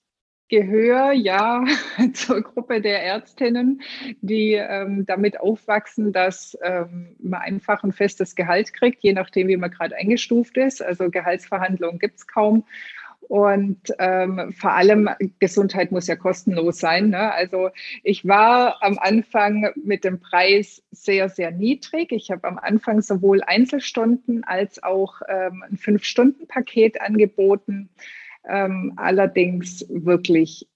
gehöre ja zur Gruppe der Ärztinnen, die ähm, damit aufwachsen, dass ähm, man einfach ein festes Gehalt kriegt, je nachdem, wie man gerade eingestuft ist. Also Gehaltsverhandlungen gibt es kaum. Und ähm, vor allem Gesundheit muss ja kostenlos sein. Ne? Also ich war am Anfang mit dem Preis sehr, sehr niedrig. Ich habe am Anfang sowohl Einzelstunden als auch ähm, ein Fünf-Stunden-Paket angeboten. Ähm, allerdings wirklich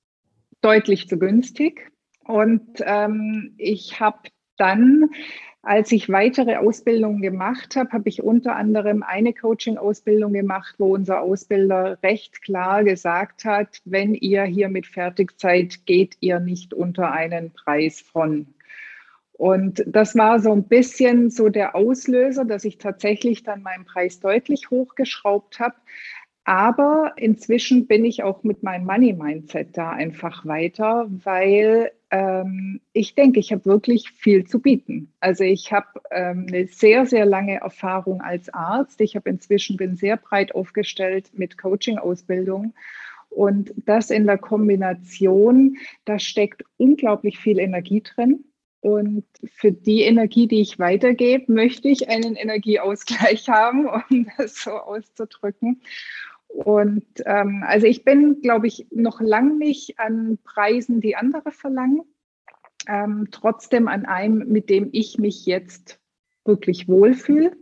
deutlich zu günstig. Und ähm, ich habe dann als ich weitere Ausbildungen gemacht habe, habe ich unter anderem eine Coaching-Ausbildung gemacht, wo unser Ausbilder recht klar gesagt hat, wenn ihr hier mit fertig seid, geht ihr nicht unter einen Preis von. Und das war so ein bisschen so der Auslöser, dass ich tatsächlich dann meinen Preis deutlich hochgeschraubt habe. Aber inzwischen bin ich auch mit meinem Money-Mindset da einfach weiter, weil ähm, ich denke, ich habe wirklich viel zu bieten. Also ich habe ähm, eine sehr, sehr lange Erfahrung als Arzt. Ich habe inzwischen bin sehr breit aufgestellt mit Coaching-Ausbildung. Und das in der Kombination, da steckt unglaublich viel Energie drin. Und für die Energie, die ich weitergebe, möchte ich einen Energieausgleich haben, um das so auszudrücken. Und ähm, also ich bin, glaube ich, noch lang nicht an Preisen, die andere verlangen. Ähm, trotzdem an einem, mit dem ich mich jetzt wirklich wohlfühle.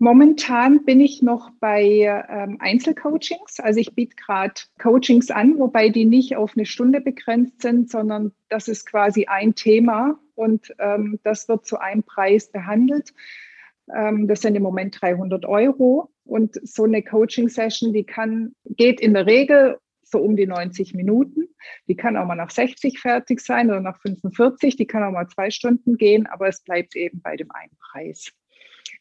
Momentan bin ich noch bei ähm, Einzelcoachings. Also ich biete gerade Coachings an, wobei die nicht auf eine Stunde begrenzt sind, sondern das ist quasi ein Thema und ähm, das wird zu einem Preis behandelt. Ähm, das sind im Moment 300 Euro. Und so eine Coaching-Session, die kann, geht in der Regel so um die 90 Minuten. Die kann auch mal nach 60 fertig sein oder nach 45. Die kann auch mal zwei Stunden gehen, aber es bleibt eben bei dem einen Preis.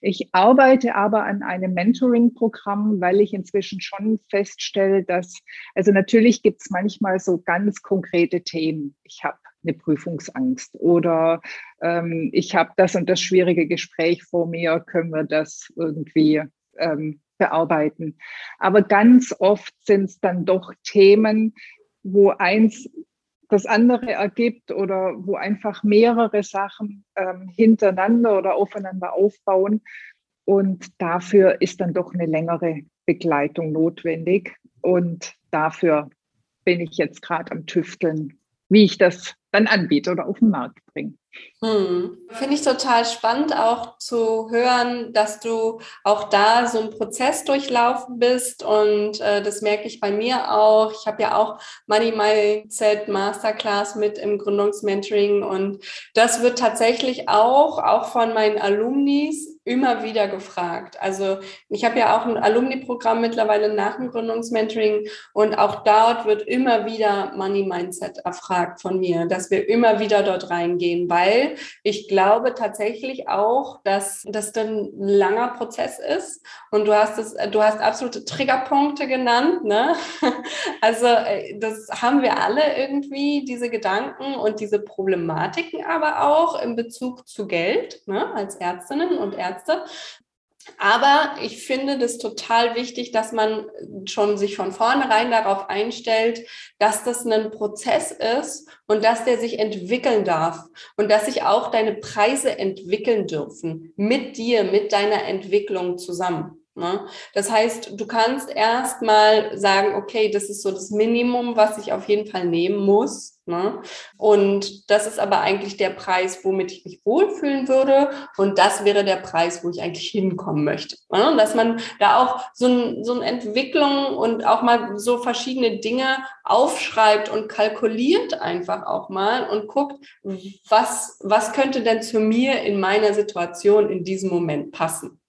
Ich arbeite aber an einem Mentoring-Programm, weil ich inzwischen schon feststelle, dass, also natürlich gibt es manchmal so ganz konkrete Themen. Ich habe eine Prüfungsangst oder ähm, ich habe das und das schwierige Gespräch vor mir, können wir das irgendwie ähm, bearbeiten. Aber ganz oft sind es dann doch Themen, wo eins das andere ergibt oder wo einfach mehrere Sachen ähm, hintereinander oder aufeinander aufbauen. Und dafür ist dann doch eine längere Begleitung notwendig. Und dafür bin ich jetzt gerade am Tüfteln, wie ich das dann anbiete oder auf den Markt bringe. Hm. Finde ich total spannend auch zu hören, dass du auch da so einen Prozess durchlaufen bist und äh, das merke ich bei mir auch. Ich habe ja auch Money Mindset Masterclass mit im Gründungsmentoring und das wird tatsächlich auch, auch von meinen Alumnis immer wieder gefragt. Also ich habe ja auch ein Alumni-Programm mittlerweile nach dem Gründungsmentoring und auch dort wird immer wieder Money Mindset erfragt von mir, dass wir immer wieder dort reingehen, weil ich glaube tatsächlich auch, dass das dann ein langer Prozess ist und du hast es, du hast absolute Triggerpunkte genannt, ne? Also äh, das haben wir alle irgendwie, diese Gedanken und diese Problematiken aber auch in Bezug zu Geld, ne? Als Ärztinnen und Ärzte Ärzte. Aber ich finde das total wichtig, dass man schon sich von vornherein darauf einstellt, dass das ein Prozess ist und dass der sich entwickeln darf und dass sich auch deine Preise entwickeln dürfen mit dir, mit deiner Entwicklung zusammen. Ne? Das heißt, du kannst erst mal sagen, okay, das ist so das Minimum, was ich auf jeden Fall nehmen muss Ne? Und das ist aber eigentlich der Preis, womit ich mich wohlfühlen würde. Und das wäre der Preis, wo ich eigentlich hinkommen möchte. Ne? Dass man da auch so, ein, so eine Entwicklung und auch mal so verschiedene Dinge aufschreibt und kalkuliert einfach auch mal und guckt, was, was könnte denn zu mir in meiner Situation in diesem Moment passen.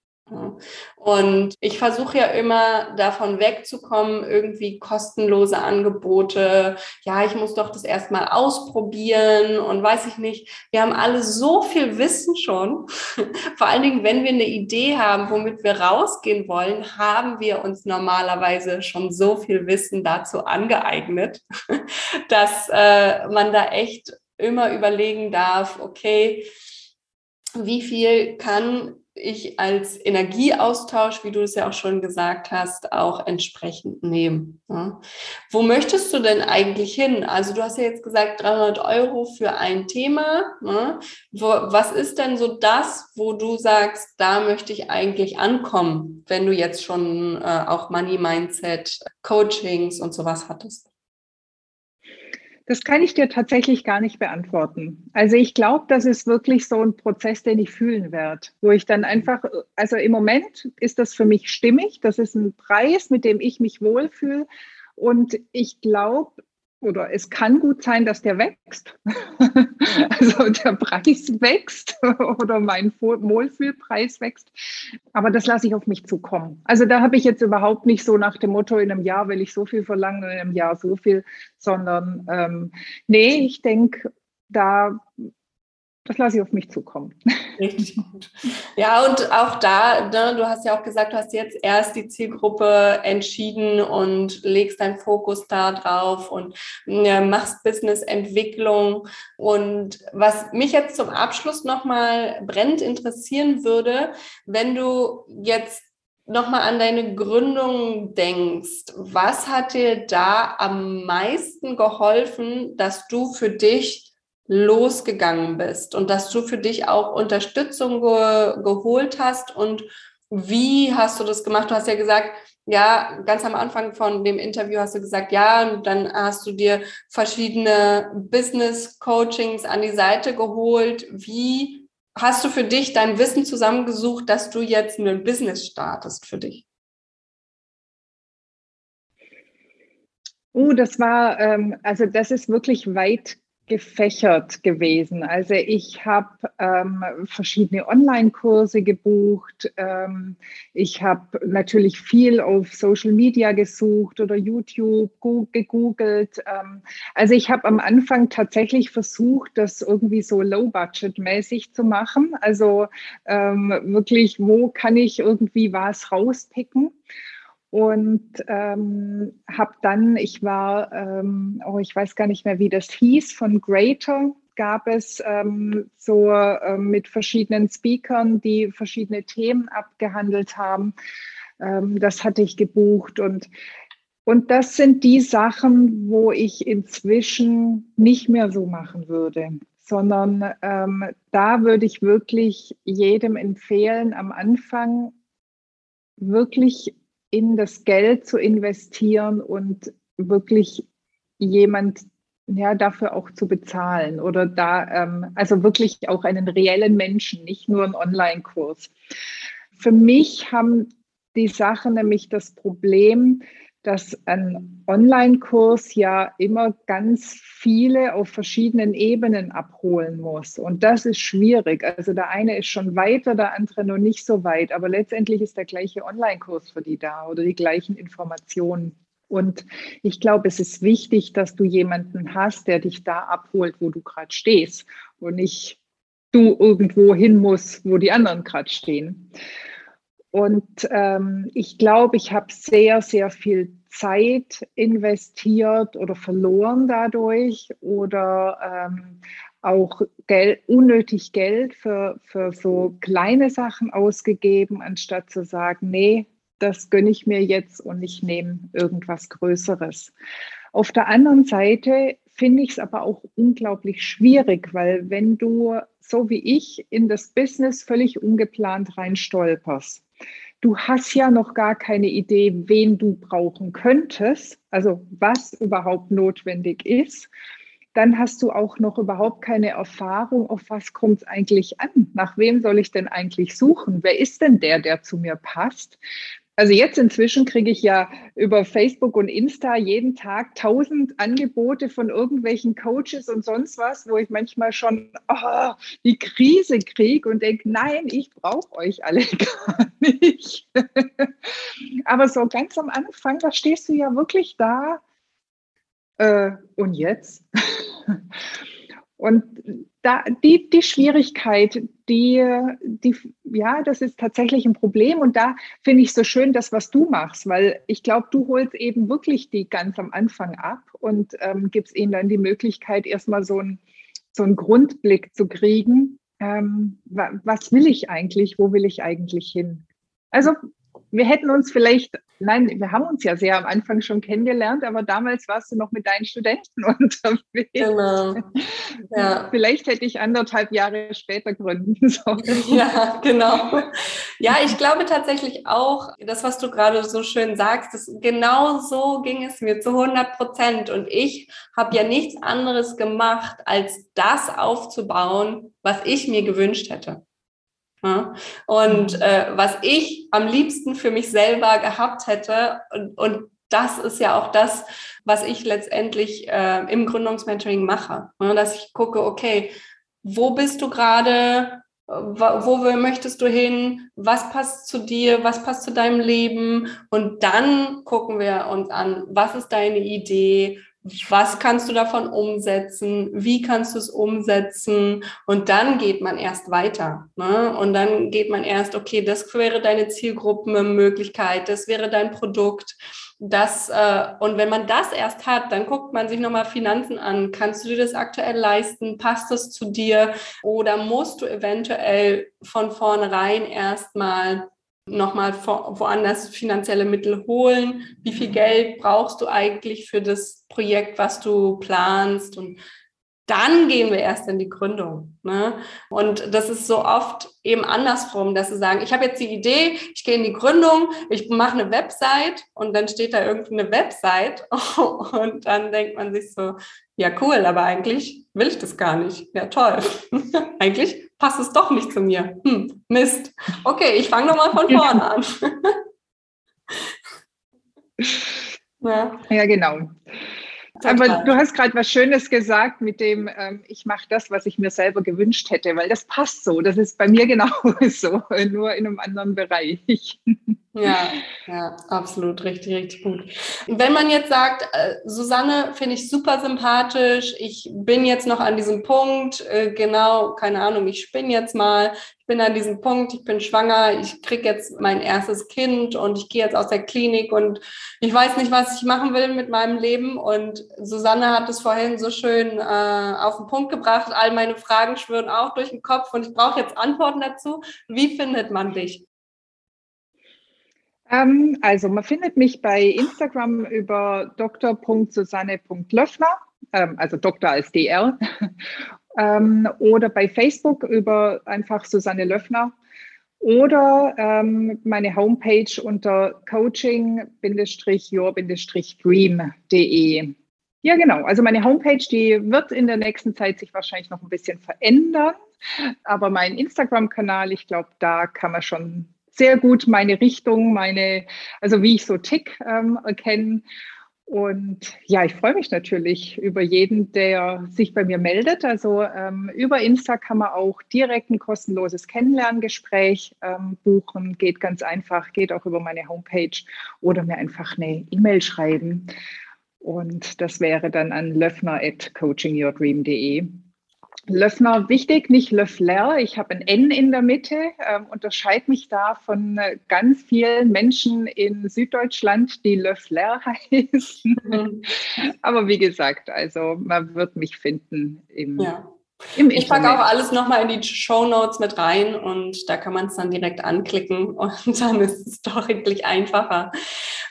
Und ich versuche ja immer davon wegzukommen, irgendwie kostenlose Angebote. Ja, ich muss doch das erstmal ausprobieren und weiß ich nicht. Wir haben alle so viel Wissen schon. Vor allen Dingen, wenn wir eine Idee haben, womit wir rausgehen wollen, haben wir uns normalerweise schon so viel Wissen dazu angeeignet, dass äh, man da echt immer überlegen darf, okay, wie viel kann ich als Energieaustausch, wie du es ja auch schon gesagt hast, auch entsprechend nehme. Ja. Wo möchtest du denn eigentlich hin? Also du hast ja jetzt gesagt 300 Euro für ein Thema. Ja. Wo, was ist denn so das, wo du sagst, da möchte ich eigentlich ankommen, wenn du jetzt schon äh, auch Money Mindset, Coachings und sowas hattest? Das kann ich dir tatsächlich gar nicht beantworten. Also ich glaube, das ist wirklich so ein Prozess, den ich fühlen werde, wo ich dann einfach, also im Moment ist das für mich stimmig. Das ist ein Preis, mit dem ich mich wohlfühle. Und ich glaube, oder es kann gut sein, dass der wächst. also der Preis wächst oder mein Wohlfühlpreis wächst. Aber das lasse ich auf mich zukommen. Also da habe ich jetzt überhaupt nicht so nach dem Motto, in einem Jahr will ich so viel verlangen, in einem Jahr so viel, sondern ähm, nee, ich denke, da das lasse ich auf mich zukommen. Richtig gut. Ja, und auch da, ne, du hast ja auch gesagt, du hast jetzt erst die Zielgruppe entschieden und legst deinen Fokus da drauf und ja, machst Businessentwicklung. Und was mich jetzt zum Abschluss nochmal brennend interessieren würde, wenn du jetzt nochmal an deine Gründung denkst, was hat dir da am meisten geholfen, dass du für dich losgegangen bist und dass du für dich auch Unterstützung ge geholt hast und wie hast du das gemacht? Du hast ja gesagt, ja, ganz am Anfang von dem Interview hast du gesagt, ja, und dann hast du dir verschiedene Business Coachings an die Seite geholt. Wie hast du für dich dein Wissen zusammengesucht, dass du jetzt ein Business startest für dich? Oh, das war, ähm, also das ist wirklich weit gefächert gewesen. Also ich habe ähm, verschiedene Online-Kurse gebucht. Ähm, ich habe natürlich viel auf Social Media gesucht oder YouTube gegoogelt. Ähm, also ich habe am Anfang tatsächlich versucht, das irgendwie so low-budget-mäßig zu machen. Also ähm, wirklich, wo kann ich irgendwie was rauspicken? Und ähm, habe dann, ich war, ähm, oh, ich weiß gar nicht mehr, wie das hieß, von Greater gab es ähm, so äh, mit verschiedenen Speakern, die verschiedene Themen abgehandelt haben. Ähm, das hatte ich gebucht und und das sind die Sachen, wo ich inzwischen nicht mehr so machen würde, sondern ähm, da würde ich wirklich jedem empfehlen, am Anfang wirklich in das Geld zu investieren und wirklich jemand ja, dafür auch zu bezahlen oder da, ähm, also wirklich auch einen reellen Menschen, nicht nur einen Online-Kurs. Für mich haben die Sachen nämlich das Problem, dass ein Online-Kurs ja immer ganz viele auf verschiedenen Ebenen abholen muss. Und das ist schwierig. Also der eine ist schon weiter, der andere noch nicht so weit. Aber letztendlich ist der gleiche Online-Kurs für die da oder die gleichen Informationen. Und ich glaube, es ist wichtig, dass du jemanden hast, der dich da abholt, wo du gerade stehst und nicht du irgendwo hin musst, wo die anderen gerade stehen. Und ähm, ich glaube, ich habe sehr, sehr viel Zeit investiert oder verloren dadurch oder ähm, auch Geld, unnötig Geld für, für so kleine Sachen ausgegeben, anstatt zu sagen, nee, das gönne ich mir jetzt und ich nehme irgendwas Größeres. Auf der anderen Seite finde ich es aber auch unglaublich schwierig, weil wenn du so wie ich in das Business völlig ungeplant reinstolperst, du hast ja noch gar keine Idee, wen du brauchen könntest, also was überhaupt notwendig ist, dann hast du auch noch überhaupt keine Erfahrung, auf was kommt es eigentlich an? Nach wem soll ich denn eigentlich suchen? Wer ist denn der, der zu mir passt? Also jetzt inzwischen kriege ich ja über Facebook und Insta jeden Tag tausend Angebote von irgendwelchen Coaches und sonst was, wo ich manchmal schon oh, die Krise kriege und denke, nein, ich brauche euch alle gar nicht. Aber so ganz am Anfang, da stehst du ja wirklich da. Äh, und jetzt? Und da, die, die Schwierigkeit, die, die, ja, das ist tatsächlich ein Problem. Und da finde ich so schön das, was du machst, weil ich glaube, du holst eben wirklich die ganz am Anfang ab und ähm, gibst ihnen dann die Möglichkeit, erstmal so, ein, so einen Grundblick zu kriegen. ähm, was will ich eigentlich, wo will ich eigentlich hin? Also wir hätten uns vielleicht, nein, wir haben uns ja sehr am Anfang schon kennengelernt, aber damals warst du noch mit deinen Studenten unterwegs. Genau. Ja. Vielleicht hätte ich anderthalb Jahre später gründen sollen. Ja, genau. Ja, ich glaube tatsächlich auch, das, was du gerade so schön sagst, das, genau so ging es mir zu 100 Prozent. Und ich habe ja nichts anderes gemacht, als das aufzubauen, was ich mir gewünscht hätte. Und mhm. äh, was ich am liebsten für mich selber gehabt hätte, und, und das ist ja auch das, was ich letztendlich äh, im Gründungsmentoring mache. Ja? Dass ich gucke, okay, wo bist du gerade? Wo, wo möchtest du hin? Was passt zu dir? Was passt zu deinem Leben? Und dann gucken wir uns an, was ist deine Idee? Was kannst du davon umsetzen, wie kannst du es umsetzen und dann geht man erst weiter. Ne? Und dann geht man erst, okay, das wäre deine Zielgruppenmöglichkeit, das wäre dein Produkt. Das, äh, und wenn man das erst hat, dann guckt man sich nochmal Finanzen an. Kannst du dir das aktuell leisten? Passt das zu dir? Oder musst du eventuell von vornherein erstmal nochmal woanders finanzielle Mittel holen? Wie viel Geld brauchst du eigentlich für das Projekt, was du planst? Und dann gehen wir erst in die Gründung. Ne? Und das ist so oft eben andersrum, dass sie sagen, ich habe jetzt die Idee, ich gehe in die Gründung, ich mache eine Website und dann steht da irgendeine Website und dann denkt man sich so, ja cool, aber eigentlich will ich das gar nicht. Ja toll. eigentlich passt es doch nicht zu mir. Hm, Mist. Okay, ich fange nochmal von vorne an. ja. ja, genau. Aber du hast gerade was Schönes gesagt mit dem, ähm, ich mache das, was ich mir selber gewünscht hätte, weil das passt so. Das ist bei mir genauso, nur in einem anderen Bereich. Ja, ja, absolut, richtig, richtig gut. Wenn man jetzt sagt, äh, Susanne finde ich super sympathisch, ich bin jetzt noch an diesem Punkt, äh, genau, keine Ahnung, ich spinne jetzt mal, bin an diesem Punkt, ich bin schwanger, ich kriege jetzt mein erstes Kind und ich gehe jetzt aus der Klinik und ich weiß nicht, was ich machen will mit meinem Leben. Und Susanne hat es vorhin so schön äh, auf den Punkt gebracht, all meine Fragen schwirren auch durch den Kopf und ich brauche jetzt Antworten dazu. Wie findet man dich? Ähm, also man findet mich bei Instagram über dr.susanne.löffner, ähm, also Doktor als DR, ähm, oder bei Facebook über einfach Susanne Löffner oder ähm, meine Homepage unter coaching-your-dream.de. Ja, genau. Also meine Homepage, die wird in der nächsten Zeit sich wahrscheinlich noch ein bisschen verändern. Aber mein Instagram-Kanal, ich glaube, da kann man schon sehr gut meine Richtung, meine, also wie ich so tick, ähm, erkennen. Und ja, ich freue mich natürlich über jeden, der sich bei mir meldet. Also ähm, über Insta kann man auch direkt ein kostenloses Kennenlerngespräch ähm, buchen. Geht ganz einfach, geht auch über meine Homepage oder mir einfach eine E-Mail schreiben. Und das wäre dann an löffner at coachingyourdream.de. Löffner wichtig, nicht Löffler. Ich habe ein N in der Mitte, äh, unterscheide mich da von äh, ganz vielen Menschen in Süddeutschland, die Löffler heißen. Mhm. Aber wie gesagt, also man wird mich finden im, ja. im Ich packe auch alles nochmal in die Show Notes mit rein und da kann man es dann direkt anklicken und dann ist es deutlich einfacher.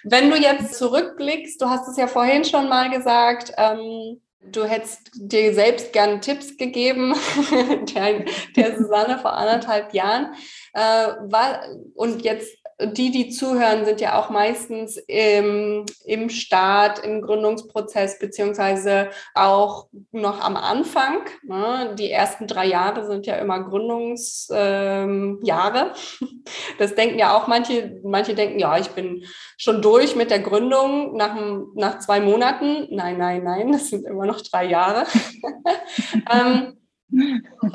Wenn du jetzt zurückblickst, du hast es ja vorhin schon mal gesagt, ähm, Du hättest dir selbst gern Tipps gegeben, der, der Susanne vor anderthalb Jahren. Äh, war, und jetzt die, die zuhören, sind ja auch meistens im, im Start, im Gründungsprozess, beziehungsweise auch noch am Anfang. Ne? Die ersten drei Jahre sind ja immer Gründungsjahre. Ähm, das denken ja auch manche, manche denken, ja, ich bin schon durch mit der Gründung nach, nach zwei Monaten. Nein, nein, nein, das sind immer noch drei Jahre. ähm,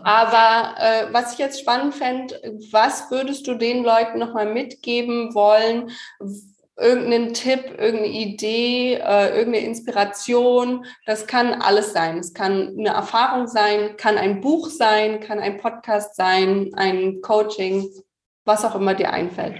aber äh, was ich jetzt spannend fände, was würdest du den Leuten nochmal mitgeben wollen? Irgendeinen Tipp, irgendeine Idee, äh, irgendeine Inspiration. Das kann alles sein. Es kann eine Erfahrung sein, kann ein Buch sein, kann ein Podcast sein, ein Coaching, was auch immer dir einfällt.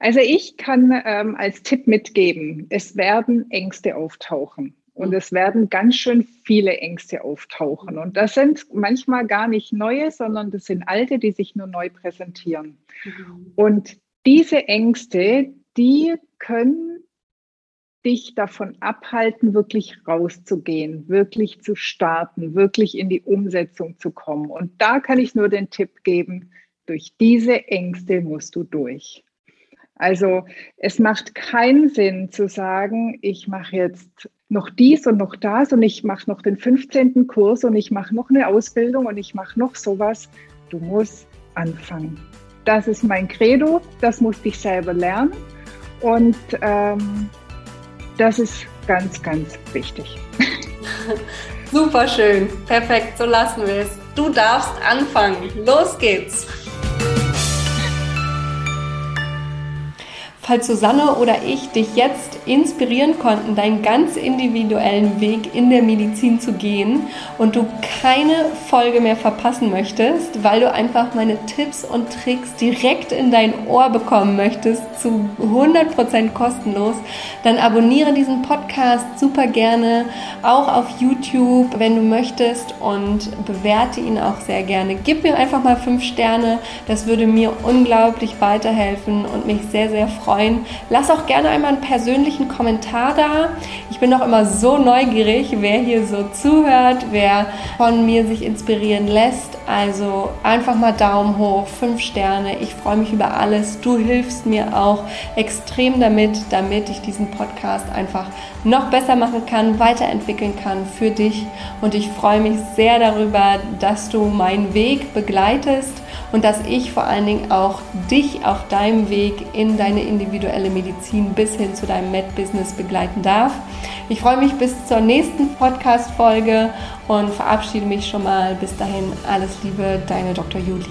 Also ich kann ähm, als Tipp mitgeben, es werden Ängste auftauchen. Und es werden ganz schön viele Ängste auftauchen. Und das sind manchmal gar nicht neue, sondern das sind alte, die sich nur neu präsentieren. Mhm. Und diese Ängste, die können dich davon abhalten, wirklich rauszugehen, wirklich zu starten, wirklich in die Umsetzung zu kommen. Und da kann ich nur den Tipp geben, durch diese Ängste musst du durch. Also es macht keinen Sinn zu sagen, ich mache jetzt noch dies und noch das und ich mache noch den 15. Kurs und ich mache noch eine Ausbildung und ich mache noch sowas. Du musst anfangen. Das ist mein Credo, das musste ich selber lernen und ähm, das ist ganz, ganz wichtig. Super schön, perfekt, so lassen wir es. Du darfst anfangen. Los geht's. Falls Susanne oder ich dich jetzt inspirieren konnten, deinen ganz individuellen Weg in der Medizin zu gehen und du keine Folge mehr verpassen möchtest, weil du einfach meine Tipps und Tricks direkt in dein Ohr bekommen möchtest, zu 100% kostenlos, dann abonniere diesen Podcast super gerne, auch auf YouTube, wenn du möchtest und bewerte ihn auch sehr gerne. Gib mir einfach mal 5 Sterne, das würde mir unglaublich weiterhelfen und mich sehr, sehr freuen freuen. Lass auch gerne einmal einen persönlichen Kommentar da. Ich bin auch immer so neugierig, wer hier so zuhört, wer von mir sich inspirieren lässt. Also einfach mal Daumen hoch, fünf Sterne. Ich freue mich über alles. Du hilfst mir auch extrem damit, damit ich diesen Podcast einfach noch besser machen kann, weiterentwickeln kann für dich. Und ich freue mich sehr darüber, dass du meinen Weg begleitest und dass ich vor allen Dingen auch dich auf deinem Weg in deine individuelle Medizin bis hin zu deinem Med-Business begleiten darf. Ich freue mich bis zur nächsten Podcast-Folge und verabschiede mich schon mal. Bis dahin alles Liebe, deine Dr. Juli.